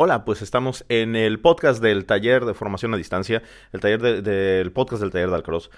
Hola, pues estamos en el podcast del taller de formación a distancia, el taller del podcast del taller de Alcross.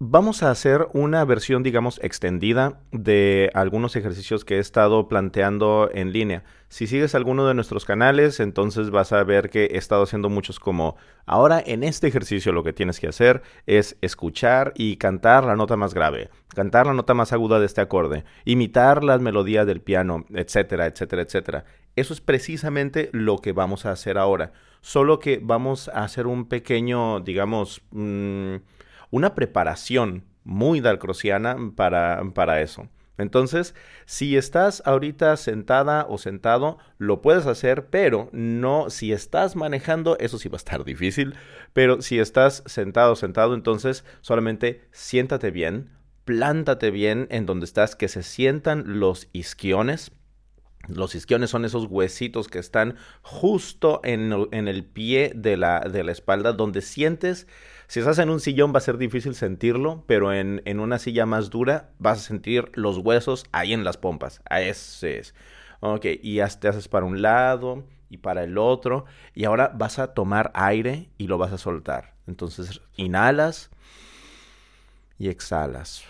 Vamos a hacer una versión, digamos, extendida de algunos ejercicios que he estado planteando en línea. Si sigues alguno de nuestros canales, entonces vas a ver que he estado haciendo muchos como, ahora en este ejercicio lo que tienes que hacer es escuchar y cantar la nota más grave, cantar la nota más aguda de este acorde, imitar las melodías del piano, etcétera, etcétera, etcétera. Eso es precisamente lo que vamos a hacer ahora. Solo que vamos a hacer un pequeño, digamos, mm, una preparación muy dalcrosiana para, para eso. Entonces, si estás ahorita sentada o sentado, lo puedes hacer, pero no si estás manejando, eso sí va a estar difícil, pero si estás sentado sentado, entonces solamente siéntate bien, plántate bien en donde estás, que se sientan los isquiones, los isquiones son esos huesitos que están justo en, el pie de la, espalda, donde sientes, si estás en un sillón va a ser difícil sentirlo, pero en, una silla más dura vas a sentir los huesos ahí en las pompas. A ese es. Ok, y te haces para un lado y para el otro, y ahora vas a tomar aire y lo vas a soltar. Entonces, inhalas y exhalas.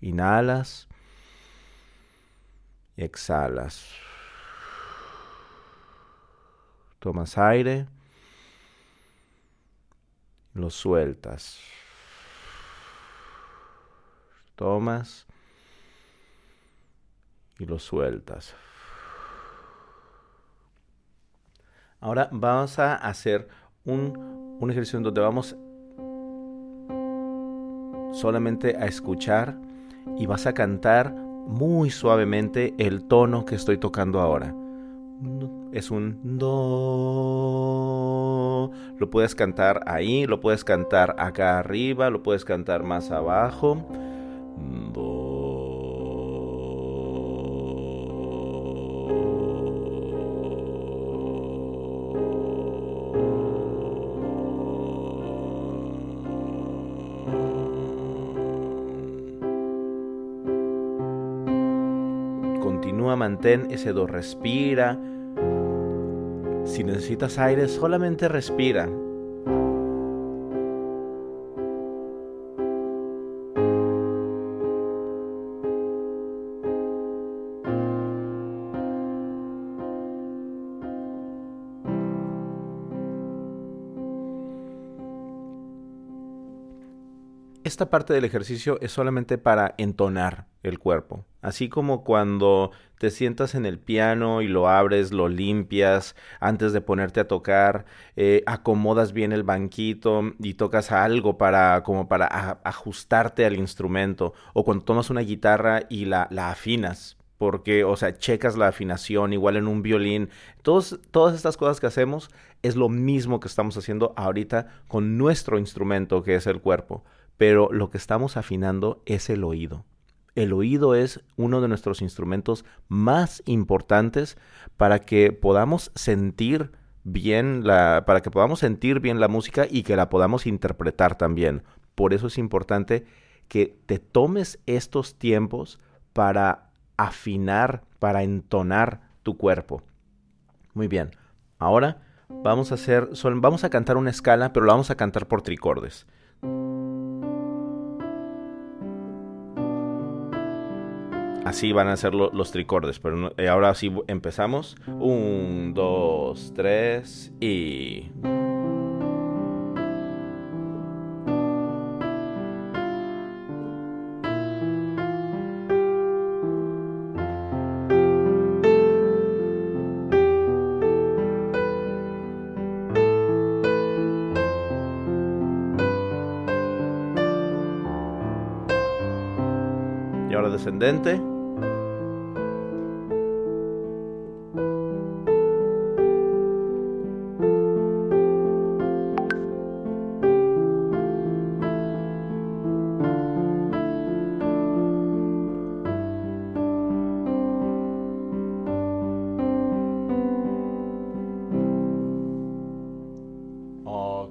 Inhalas exhalas. Tomas aire, lo sueltas. Tomas y lo sueltas. Ahora vamos a hacer un, un ejercicio donde vamos solamente a escuchar y vas a cantar muy suavemente el tono que estoy tocando ahora. Es un do. Lo puedes cantar ahí, lo puedes cantar acá arriba, lo puedes cantar más abajo. Mantén ese do, respira. Si necesitas aire, solamente respira. Esta parte del ejercicio es solamente para entonar el cuerpo. Así como cuando te sientas en el piano y lo abres, lo limpias antes de ponerte a tocar, eh, acomodas bien el banquito y tocas algo para como para ajustarte al instrumento. O cuando tomas una guitarra y la, la afinas porque, o sea, checas la afinación, igual en un violín. Todos, todas estas cosas que hacemos es lo mismo que estamos haciendo ahorita con nuestro instrumento, que es el cuerpo pero lo que estamos afinando es el oído. El oído es uno de nuestros instrumentos más importantes para que podamos sentir bien la para que podamos sentir bien la música y que la podamos interpretar también. Por eso es importante que te tomes estos tiempos para afinar, para entonar tu cuerpo. Muy bien. Ahora vamos a hacer vamos a cantar una escala, pero la vamos a cantar por tricordes. Así van a ser los tricordes. Pero eh, ahora sí empezamos. Un, dos, tres y... Y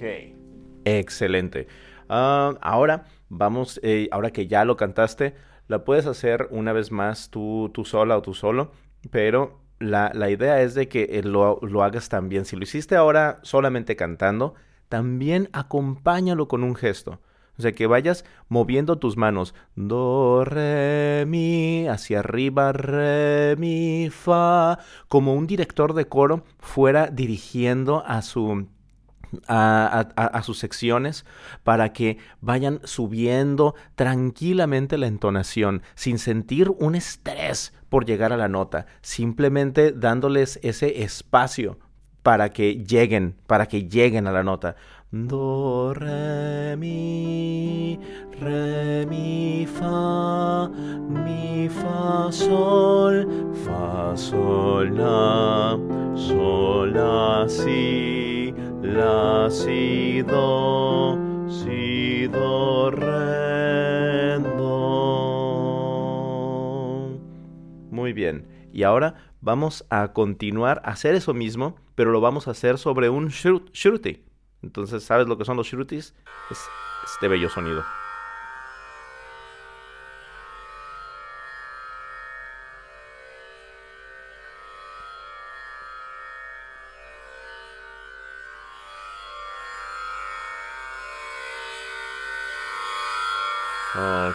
descendente. Excelente. Ah, ahora vamos, eh, ahora que ya lo cantaste, la puedes hacer una vez más tú, tú sola o tú solo, pero la, la idea es de que eh, lo, lo hagas también. Si lo hiciste ahora solamente cantando, también acompáñalo con un gesto. O sea, que vayas moviendo tus manos. Do, re, mi, hacia arriba, re, mi, fa. Como un director de coro fuera dirigiendo a su a, sus secciones para que vayan subiendo tranquilamente la entonación sin sentir un estrés por llegar a la nota, simplemente dándoles ese espacio para que lleguen, para que lleguen a la nota. Do, re, mi, re, mi, fa, mi, fa, sol, fa, sol, la, sol, la, si, la, si, do, re. Muy bien. Y ahora vamos a continuar a hacer eso mismo, pero lo vamos a hacer sobre un shruti. Entonces, ¿sabes lo que son los shrutis? Es este bello sonido.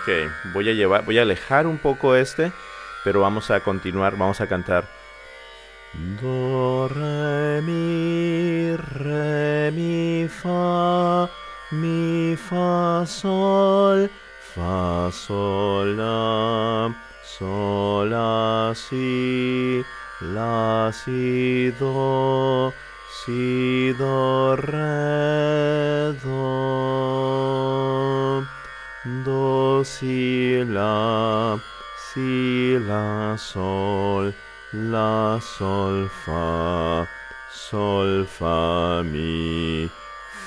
Ok, voy a llevar, voy a alejar un poco este, pero vamos a continuar, vamos a cantar. Do, re, mi, re, mi, fa, mi, fa, sol, fa, sol, la, sol, la, si, la, si, do, si, do, re, do, do, si, la, si, la, sol, la, sol, fa, sol, fa, mi,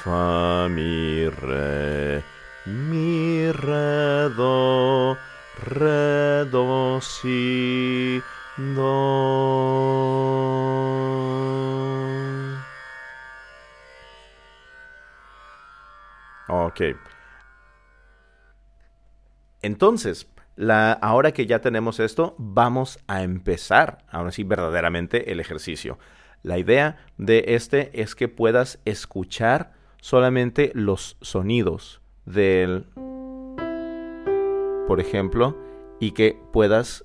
fa, mi, re, mi, re, do, re, do, si, do. Ok. Entonces, ahora que ya tenemos esto, vamos a empezar, ahora sí, verdaderamente el ejercicio. La idea de este es que puedas escuchar solamente los sonidos del, por ejemplo, y que puedas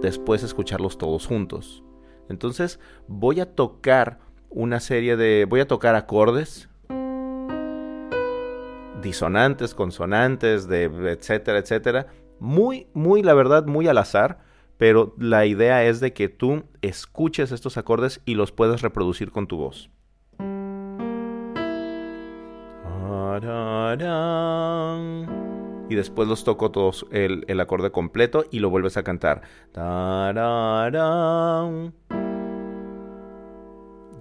después escucharlos todos juntos. Entonces voy a tocar una serie de, voy a tocar acordes, disonantes, consonantes, etcétera, etcétera, muy, muy, la verdad, muy al azar, pero la idea es de que tú escuches estos acordes y los puedas reproducir con tu voz. Y después los toco todos el, el acorde completo y lo vuelves a cantar.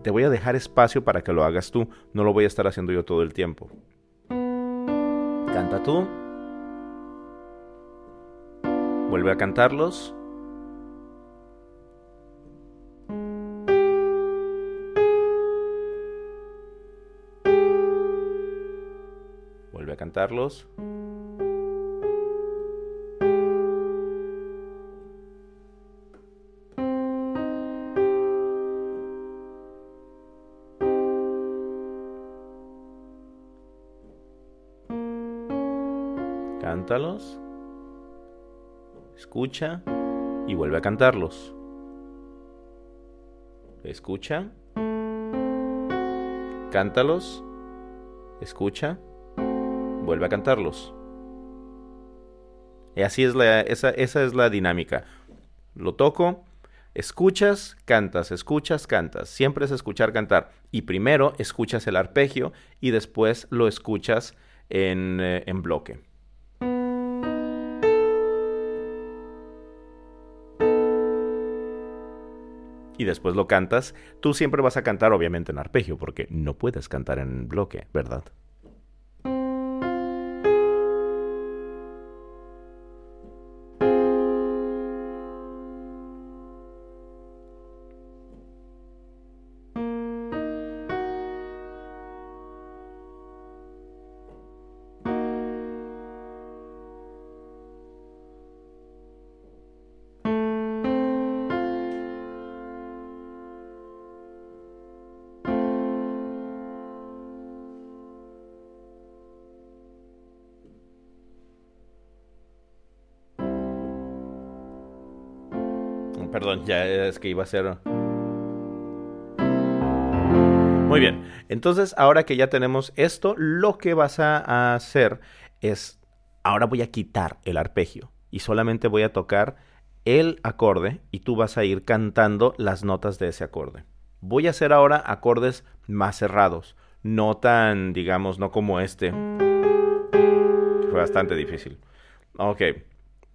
Te voy a dejar espacio para que lo hagas tú, no lo voy a estar haciendo yo todo el tiempo. Canta tú. Vuelve a cantarlos. Vuelve a cantarlos. Cántalos escucha y vuelve a cantarlos. Escucha, cántalos, escucha, vuelve a cantarlos. Y así es la, esa, esa es la dinámica. Lo toco, escuchas, cantas, escuchas, cantas. Siempre es escuchar, cantar. Y primero escuchas el arpegio y después lo escuchas en, eh, en bloque. Y después lo cantas, tú siempre vas a cantar obviamente en arpegio, porque no puedes cantar en bloque, ¿verdad? Perdón, ya es que iba a ser... Muy bien, entonces ahora que ya tenemos esto, lo que vas a hacer es, ahora voy a quitar el arpegio y solamente voy a tocar el acorde y tú vas a ir cantando las notas de ese acorde. Voy a hacer ahora acordes más cerrados, no tan, digamos, no como este. Fue bastante difícil. Ok,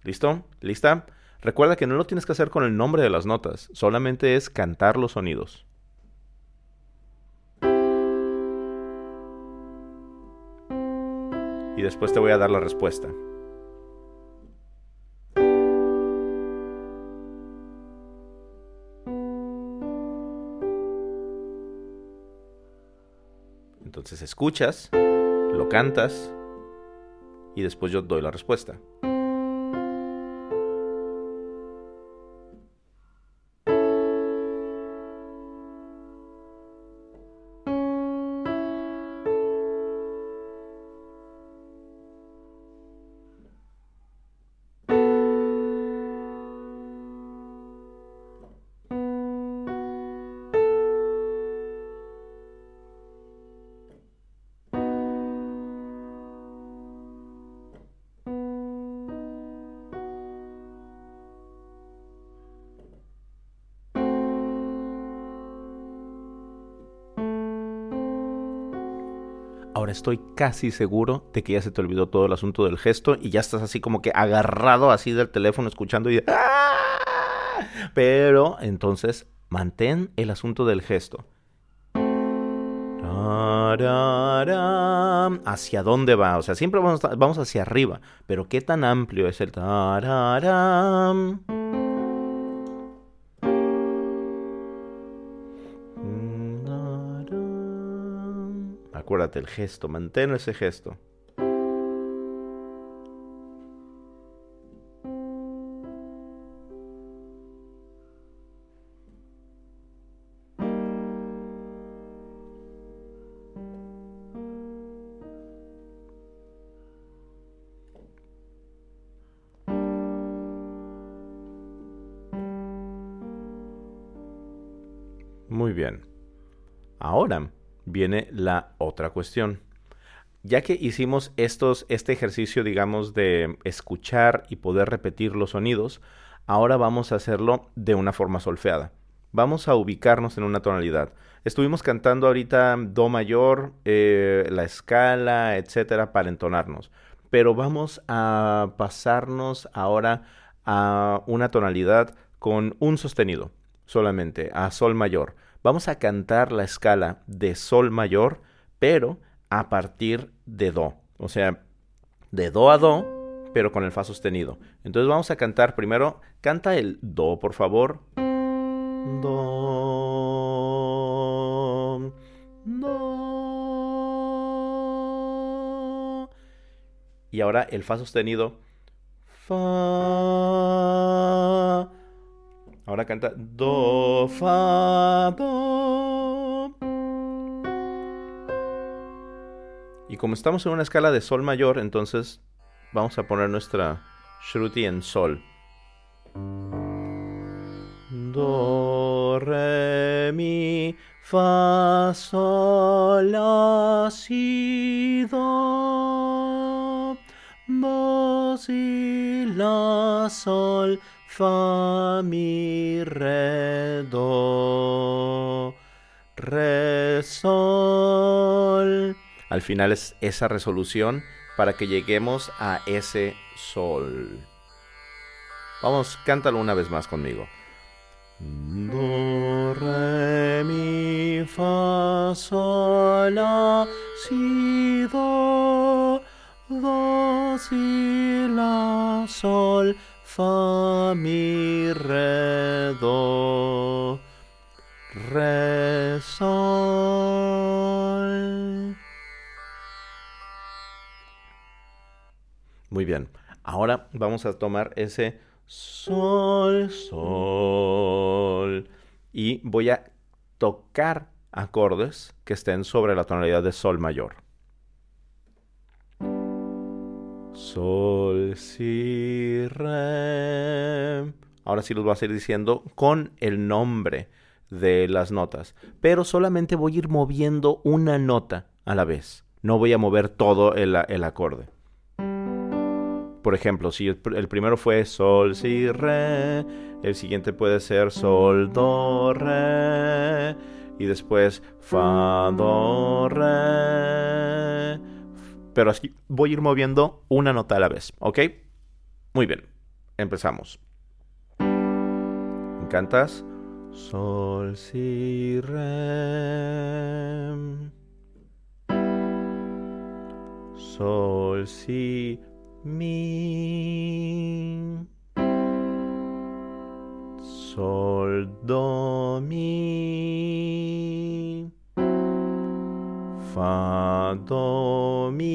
¿listo? ¿Lista? Recuerda que no lo tienes que hacer con el nombre de las notas, solamente es cantar los sonidos. y después te voy a dar la respuesta. Entonces escuchas, lo cantas y después yo doy la respuesta. Ahora estoy casi seguro de que ya se te olvidó todo el asunto del gesto y ya estás así como que agarrado así del teléfono escuchando y... ¡Ah! Pero entonces mantén el asunto del gesto. ¿Hacia dónde va? O sea, siempre vamos, vamos hacia arriba, pero ¿qué tan amplio es el... Acuérdate el gesto, mantén ese gesto. Muy bien. Ahora viene la otra cuestión. Ya que hicimos estos, este ejercicio, digamos, de escuchar y poder repetir los sonidos, ahora vamos a hacerlo de una forma solfeada. Vamos a ubicarnos en una tonalidad. Estuvimos cantando ahorita Do mayor, eh, la escala, etcétera, para entonarnos. Pero vamos a pasarnos ahora a una tonalidad con un sostenido solamente, a Sol mayor vamos a cantar la escala de Sol mayor, pero a partir de Do. O sea, de Do a Do, pero con el Fa sostenido. Entonces vamos a cantar primero, canta el Do, por favor. Do. Do. Y ahora el Fa sostenido. Fa. Ahora canta Do, Fa, Do. Y como estamos en una escala de Sol mayor, entonces vamos a poner nuestra Shruti en Sol. Do, Re, Mi, Fa, Sol, La, Si, Do. Do, Si, La, Sol, fa, mi, re, do, re, sol. Al final es esa resolución para que lleguemos a ese sol. Vamos, cántalo una vez más conmigo. Do, re, mi, fa, sol, la, si, do, do, si, la, sol, fa, mi, re, do, re, sol. Muy bien. Ahora vamos a tomar ese sol, sol. Y voy a tocar acordes que estén sobre la tonalidad de sol mayor. Sol, si, re. ahora sí los voy a ir diciendo con el nombre de las notas. Pero solamente voy a ir moviendo una nota a la vez. No voy a mover todo el, acorde. Por ejemplo, si el, primero fue sol, si, re, el siguiente puede ser sol, do, re, y después fa, do, re. Pero así voy a ir moviendo una nota a la vez, ¿ok? Muy bien, empezamos. ¿Me cantas? Sol, si, re. Sol, si, mi. Sol, do, mi. Fa, do, mi.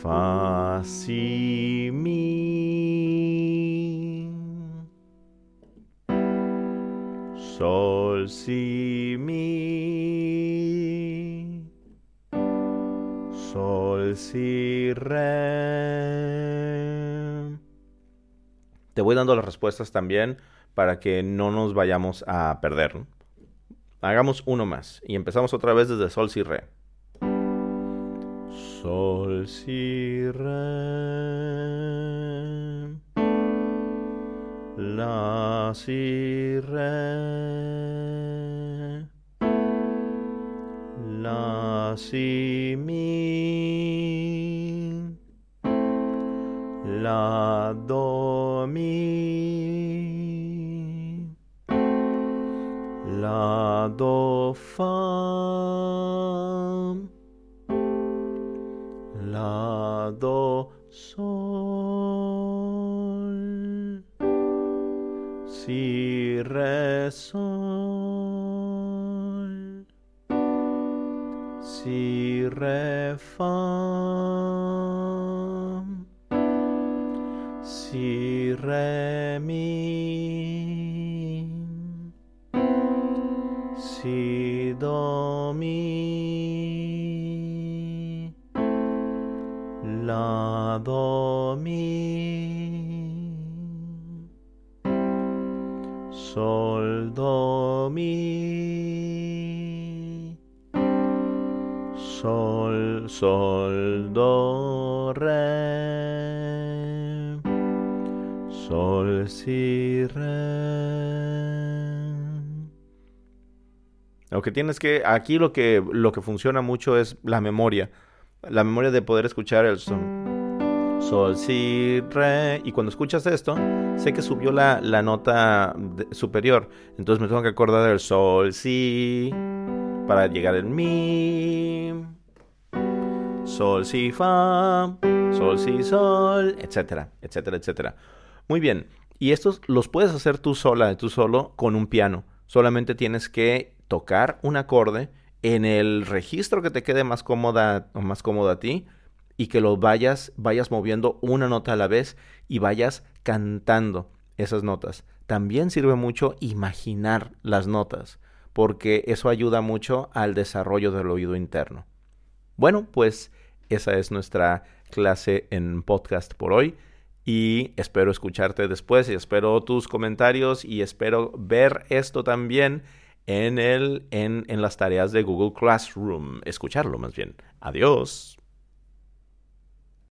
Fa, si, mi. Sol, si, mi. Sol, si, re. Te voy dando las respuestas también para que no nos vayamos a perder. Hagamos uno más y empezamos otra vez desde sol, si, re. Sol, si, re. La, si, re. La, si, mi. La, do, mi. Do, fa. La, do, sol. Si, re, sol. Si, re, fa. Si, re, mi. Si, do. La, do. Sol, do, mi. Sol, sol, do, re. Sol, si, re. Lo que tienes que, aquí lo que, lo que funciona mucho es la memoria. La memoria de poder escuchar el son. Sol, si, re. Y cuando escuchas esto, sé que subió la, la nota superior. Entonces me tengo que acordar del sol, si. Para llegar al mi. Sol, si, fa. Sol, si, sol. Etcétera, etcétera, etcétera. Muy bien. Y estos los puedes hacer tú sola, tú solo, con un piano. Solamente tienes que tocar un acorde en el registro que te quede más cómoda o más cómodo a ti y que lo vayas, vayas moviendo una nota a la vez y vayas cantando esas notas. También sirve mucho imaginar las notas, porque eso ayuda mucho al desarrollo del oído interno. Bueno, pues esa es nuestra clase en podcast por hoy y espero escucharte después y espero tus comentarios y espero ver esto también en, el, en, en las tareas de Google Classroom, escucharlo más bien. Adiós.